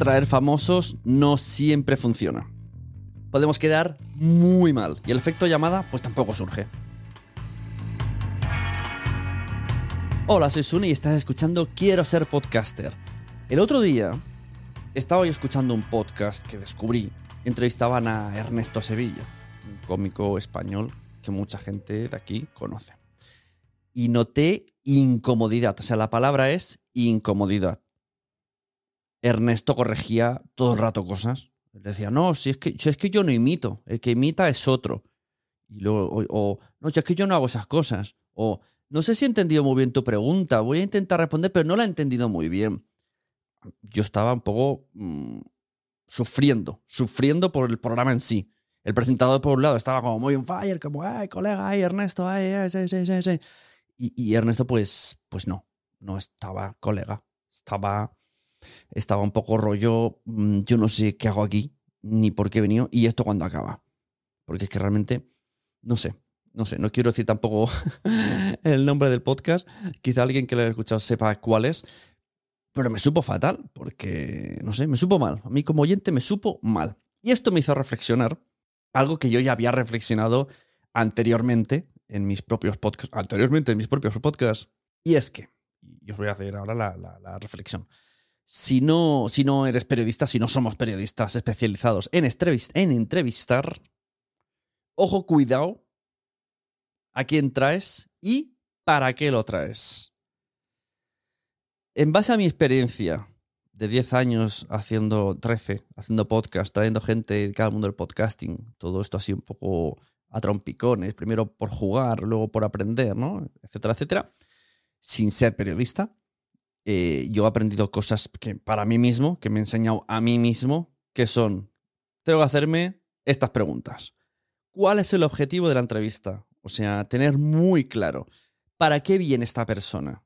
Traer famosos no siempre funciona. Podemos quedar muy mal y el efecto llamada pues tampoco surge. Hola, soy Suni y estás escuchando Quiero ser podcaster. El otro día estaba yo escuchando un podcast que descubrí. Entrevistaban a Ernesto Sevilla, un cómico español que mucha gente de aquí conoce. Y noté incomodidad, o sea, la palabra es incomodidad. Ernesto corregía todo el rato cosas. Le decía, no, si es que, si es que yo no imito, el que imita es otro. Y luego, o, no, si es que yo no hago esas cosas. O, no sé si he entendido muy bien tu pregunta, voy a intentar responder, pero no la he entendido muy bien. Yo estaba un poco mmm, sufriendo, sufriendo por el programa en sí. El presentador, por un lado, estaba como muy on fire, como, ay, colega, ay, Ernesto, ay, ay, sí, sí, sí, sí. Y, y Ernesto, pues, pues no, no estaba colega, estaba estaba un poco rollo, mm, yo no sé qué hago aquí, ni por qué he venido, y esto cuando acaba. Porque es que realmente, no sé, no sé, no quiero decir tampoco el nombre del podcast, quizá alguien que lo haya escuchado sepa cuál es, pero me supo fatal, porque, no sé, me supo mal. A mí como oyente me supo mal. Y esto me hizo reflexionar algo que yo ya había reflexionado anteriormente en mis propios podcasts, anteriormente en mis propios podcasts, y es que, yo os voy a hacer ahora la reflexión si no, si no eres periodista, si no somos periodistas especializados en, en entrevistar, ojo, cuidado a quién traes y para qué lo traes. En base a mi experiencia de 10 años haciendo 13, haciendo podcast, trayendo gente de cada mundo del podcasting, todo esto así un poco a trompicones, primero por jugar, luego por aprender, ¿no? Etcétera, etcétera, sin ser periodista eh, yo he aprendido cosas que para mí mismo, que me he enseñado a mí mismo, que son, tengo que hacerme estas preguntas. ¿Cuál es el objetivo de la entrevista? O sea, tener muy claro, ¿para qué viene esta persona?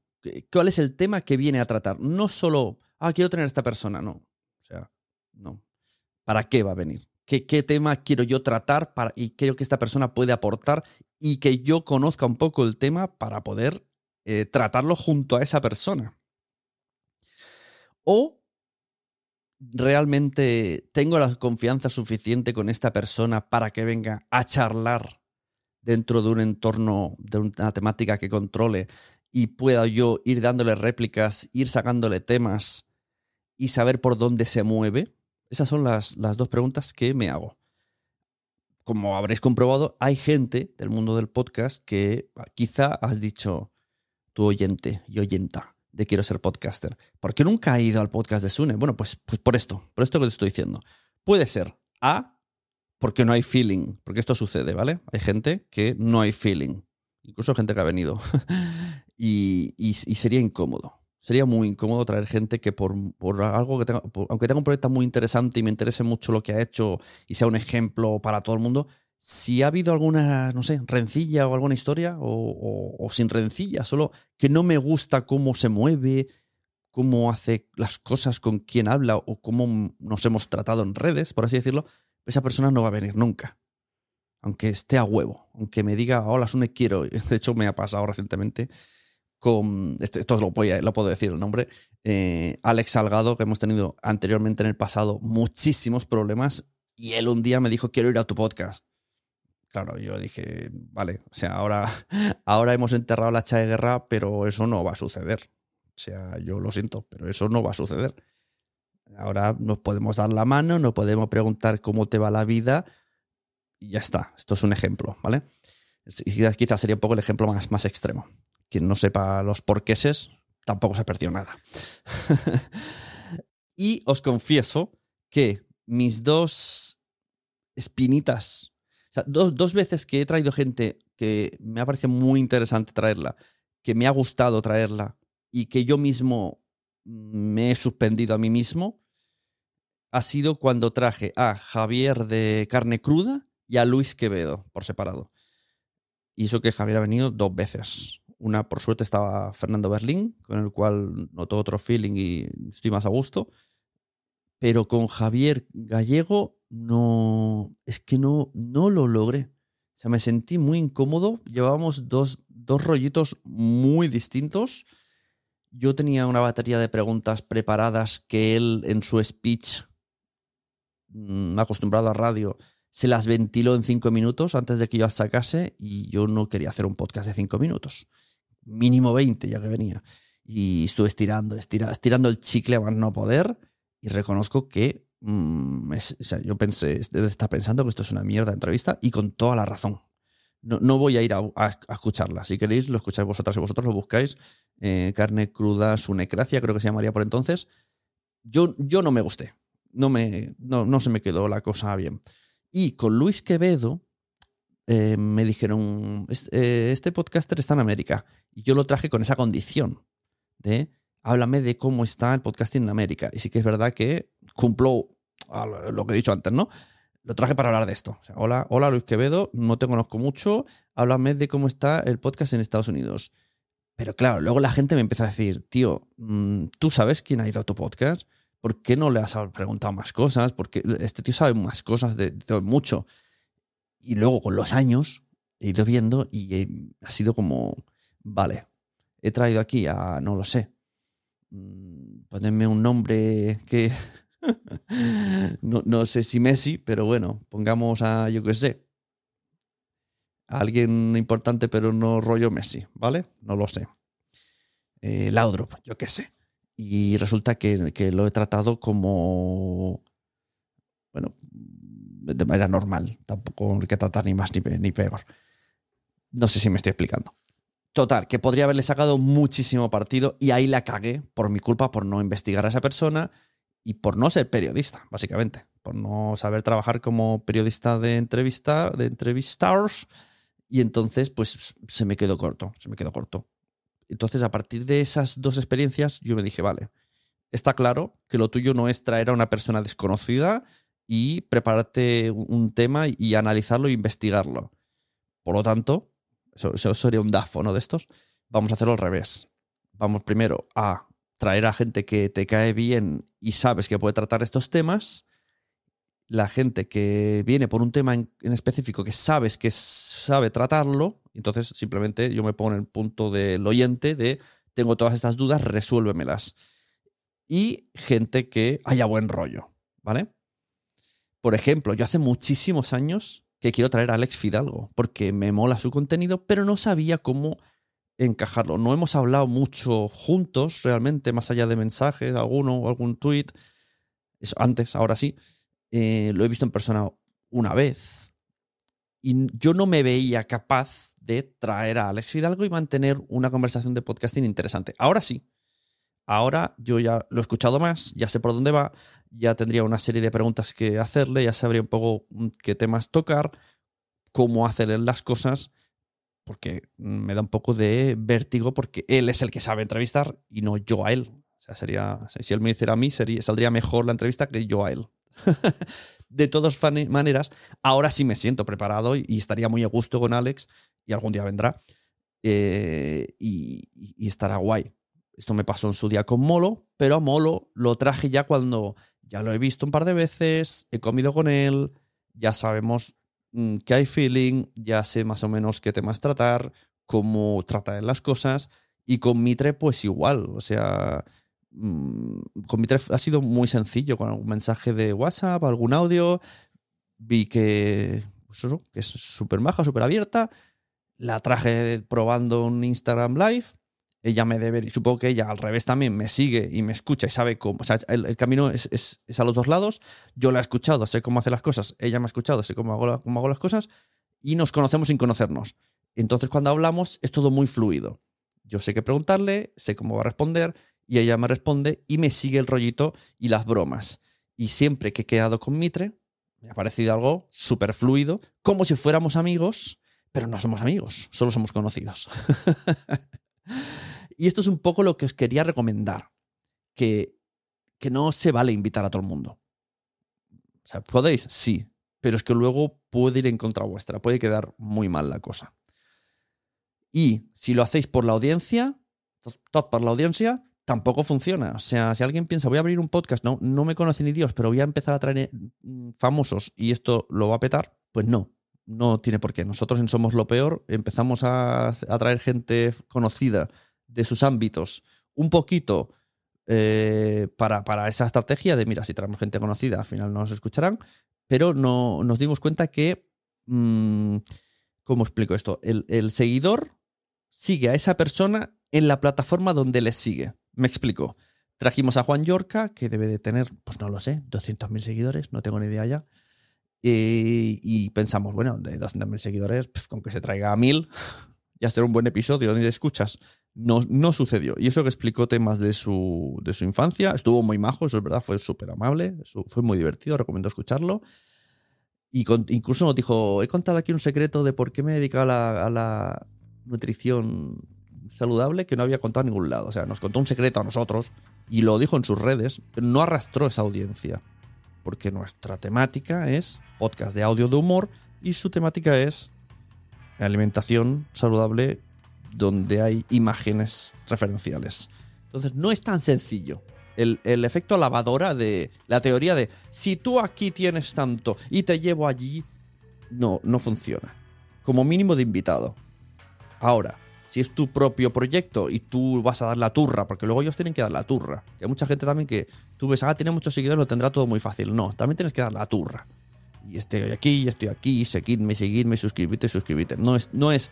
¿Cuál es el tema que viene a tratar? No solo, ah, quiero tener a esta persona, no. O sea, no. ¿Para qué va a venir? ¿Qué, tema quiero yo tratar para, y creo que esta persona puede aportar y que yo conozca un poco el tema para poder eh, tratarlo junto a esa persona? O realmente tengo la confianza suficiente con esta persona para que venga a charlar dentro de un entorno, de una temática que controle y pueda yo ir dándole réplicas, ir sacándole temas y saber por dónde se mueve? Esas son las, las dos preguntas que me hago. Como habréis comprobado, hay gente del mundo del podcast que quizá has dicho tu oyente y oyenta de Quiero ser podcaster. ¿Por qué nunca ha ido al podcast de Sune? Bueno, pues, pues por esto, por esto que te estoy diciendo. Puede ser A, porque no hay feeling, porque esto sucede, ¿vale? Hay gente que no hay feeling, incluso gente que ha venido, y, y, sería incómodo. Sería muy incómodo traer gente que por, por algo que tenga, aunque tenga un proyecto muy interesante y me interese mucho lo que ha hecho y sea un ejemplo para todo el mundo, si ha habido alguna, no sé, rencilla o alguna historia, o, sin rencilla, solo que no me gusta cómo se mueve, cómo hace las cosas, con quién habla o cómo nos hemos tratado en redes, por así decirlo, esa persona no va a venir nunca. Aunque esté a huevo, aunque me diga, hola, Sune, quiero. De hecho, me ha pasado recientemente con, esto, lo, voy a- puedo decir el nombre, eh, Alex Salgado, que hemos tenido anteriormente en el pasado muchísimos problemas, y él un día me dijo, quiero ir a tu podcast. Claro, yo dije, vale, o sea, ahora, ahora hemos enterrado la hacha de guerra, pero eso no va a suceder. O sea, yo lo siento, pero eso no va a suceder. Ahora nos podemos dar la mano, nos podemos preguntar cómo te va la vida y ya está. Esto es un ejemplo, ¿vale? Quizás- sería un poco el ejemplo más, más extremo. Quien no sepa los porqueses tampoco se ha perdido nada. y os confieso que mis dos espinitas, dos, dos veces que he traído gente que me ha parecido muy interesante traerla, que me ha gustado traerla y que yo mismo me he suspendido a mí mismo, ha sido cuando traje a Javier de Carne Cruda y a Luis Quevedo por separado. Y eso que Javier ha venido dos veces. Una, por suerte, estaba Fernando Berlín, con el cual noto otro feeling y estoy más a gusto. Pero con Javier Gallego no. Es que no, no lo logré. O sea, me sentí muy incómodo. Llevábamos dos, dos rollitos muy distintos. Yo tenía una batería de preguntas preparadas que él en su speech, mm, acostumbrado a radio, se las ventiló en cinco minutos antes de que yo las sacase y yo no quería hacer un podcast de cinco minutos. Mínimo 20 ya que venía. Y estuve estirando, estira- estirando el chicle a más no poder y reconozco que mm, yo pensé, debe estar pensando que esto es una mierda de entrevista y con toda la razón. No, no voy a ir a, a- a escucharla. Si queréis, lo escucháis vosotras y vosotros lo buscáis. Eh, carne cruda, su necracia, creo que se llamaría por entonces. Yo, yo no me gusté. No, me, no, no se me quedó la cosa bien. Y con Luis Quevedo eh, me dijeron, este, eh, este podcaster está en América. Y yo lo traje con esa condición de, háblame de cómo está el podcasting en América. Y sí que es verdad que cumplo lo que he dicho antes, ¿no? Lo traje para hablar de esto. Hola, hola Luis Quevedo, no te conozco mucho, háblame de cómo está el podcast en Estados Unidos. Pero claro, luego la gente me empieza a decir, tío, mm, ¿tú sabes quién ha ido a tu podcast? ¿Por qué no le has preguntado más cosas? Porque este tío sabe más cosas de, de mucho. Y luego con los años he ido viendo y eh, ha sido como, vale, he traído aquí a, no lo sé, mm, ponedme un nombre que, no, no sé si Messi, pero bueno, pongamos a, yo qué sé, alguien importante pero no rollo Messi, ¿vale? No lo sé. Eh, Laudrup, yo qué sé. Y resulta que, que lo he tratado como, bueno, de manera normal. Tampoco hay que tratar ni más ni, ni peor. No sé si me estoy explicando. Total, que podría haberle sacado muchísimo partido y ahí la cagué por mi culpa, por no investigar a esa persona y por no ser periodista, básicamente. Por no saber trabajar como periodista de entrevista, de entrevistars. Y entonces, pues se me quedó corto, se me quedó corto. Entonces, a partir de esas dos experiencias, yo me dije, vale, está claro que lo tuyo no es traer a una persona desconocida y prepararte un tema y analizarlo e investigarlo. Por lo tanto, eso, sería un DAFO, ¿no? De estos. Vamos a hacerlo al revés. Vamos primero a traer a gente que te cae bien y sabes que puede tratar estos temas. La gente que viene por un tema en, específico que sabes que sabe tratarlo. Entonces, simplemente yo me pongo en el punto del oyente de tengo todas estas dudas, resuélvemelas. Y gente que haya buen rollo, ¿vale? Por ejemplo, yo hace muchísimos años que quiero traer a Alex Fidalgo, porque me mola su contenido, pero no sabía cómo encajarlo. No hemos hablado mucho juntos, realmente, más allá de mensajes, alguno algún tweet. Eso antes, ahora sí. Eh, lo he visto en persona una vez. Y yo no me veía capaz de traer a Alex Fidalgo y mantener una conversación de podcasting interesante. Ahora sí. Ahora yo ya lo he escuchado más, ya sé por dónde va, ya tendría una serie de preguntas que hacerle, ya sabría un poco mm, qué temas tocar, cómo hacerle las cosas, porque me da un poco de vértigo porque él es el que sabe entrevistar y no yo a él. O sea, sería, si él me hiciera a mí, sería, saldría mejor la entrevista que yo a él. de todas maneras, ahora sí me siento preparado y, estaría muy a gusto con Alex y algún día vendrá eh, y, y- estará guay. Esto me pasó en su día con Molo, pero a Molo lo traje ya cuando ya lo he visto un par de veces, he comido con él, ya sabemos que hay feeling, ya sé más o menos qué temas tratar, cómo tratar las cosas Y con Mitre, pues igual. O sea, mm, con Mitre ha sido muy sencillo, con algún mensaje de WhatsApp, algún audio. Vi que, pues eso, que es súper maja, súper abierta. La traje probando un Instagram Live. Ella me debe, y supongo que ella al revés también me sigue y me escucha y sabe cómo. O sea, el, el camino es, es- es a los dos lados. Yo la he escuchado, sé cómo hace las cosas. Ella me ha escuchado, sé cómo hago, la- cómo hago las cosas. Y nos conocemos sin conocernos. Entonces, cuando hablamos, es todo muy fluido. Yo sé qué preguntarle, sé cómo va a responder, y ella me responde y me sigue el rollito y las bromas. Y siempre que he quedado con Mitre, me ha parecido algo súper fluido, como si fuéramos amigos, pero no somos amigos, solo somos conocidos. y esto es un poco lo que os quería recomendar, que, que no se vale invitar a todo el mundo. ¿podéis? Sí, pero es que luego puede ir en contra vuestra, puede quedar muy mal la cosa. Y si lo hacéis por la audiencia, to- todo por la audiencia, tampoco funciona. O sea, si alguien piensa, voy a abrir un podcast, no, no me conoce ni Dios, pero voy a empezar a traer mm, famosos y esto lo va a petar, pues no, no tiene por qué. Nosotros en Somos lo Peor empezamos a, a traer gente conocida de sus ámbitos un poquito eh, para, para esa estrategia de, mira, si traemos gente conocida, al final no nos escucharán, pero no, nos dimos cuenta que, mm, ¿cómo explico esto? El, seguidor sigue a esa persona en la plataforma donde le sigue. Me explico. Trajimos a Juan Yorca, que debe de tener, pues no lo sé, 200.000 seguidores, no tengo ni idea ya. Y pensamos, bueno, de 200.000 seguidores, con que se traiga a 1.000, ya será un buen episodio donde escuchas. No, no sucedió. Y eso que explicó temas de su, de su infancia, estuvo muy majo, eso es verdad, fue súper amable, fue muy divertido, recomiendo escucharlo. Y con- incluso nos dijo, he contado aquí un secreto de por qué me he dedicado a la, a la nutrición saludable que no había contado en ningún lado. O sea, nos contó un secreto a nosotros y lo dijo en sus redes, pero no arrastró esa audiencia. Porque nuestra temática es podcast de audio de humor y su temática es alimentación saludable donde hay imágenes referenciales. Entonces no es tan sencillo. El, el efecto lavadora de la teoría de si tú aquí tienes tanto y te llevo allí, no, no funciona. Como mínimo de invitado. Ahora, si es tu propio proyecto y tú vas a dar la turra, porque luego ellos tienen que dar la turra. Que hay mucha gente también que tú ves, ah, tiene muchos seguidores, lo tendrá todo muy fácil. No, también tienes que dar la turra. Y estoy aquí, estoy aquí, seguidme, seguidme, suscribite, suscribite. No es, no es,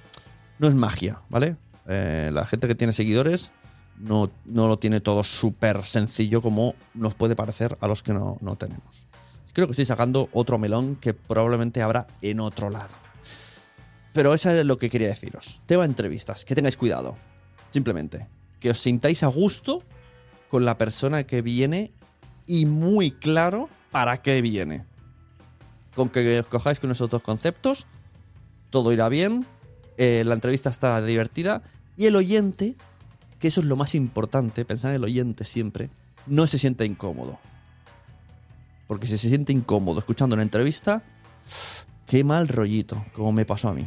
no es magia, ¿vale? Eh, la gente que tiene seguidores no, no lo tiene todo súper sencillo como nos puede parecer a los que no, no tenemos. Creo que estoy sacando otro melón que probablemente habrá en otro lado. Pero eso es lo que quería deciros. Tema entrevistas, que tengáis cuidado. Simplemente, que os sintáis a gusto con la persona que viene y muy claro para qué viene. Con que os cojáis con esos dos conceptos, todo irá bien, eh, la entrevista estará divertida y el oyente, que eso es lo más importante, pensar en el oyente siempre, no se siente incómodo. Porque si se siente incómodo escuchando una entrevista, qué mal rollito, como me pasó a mí.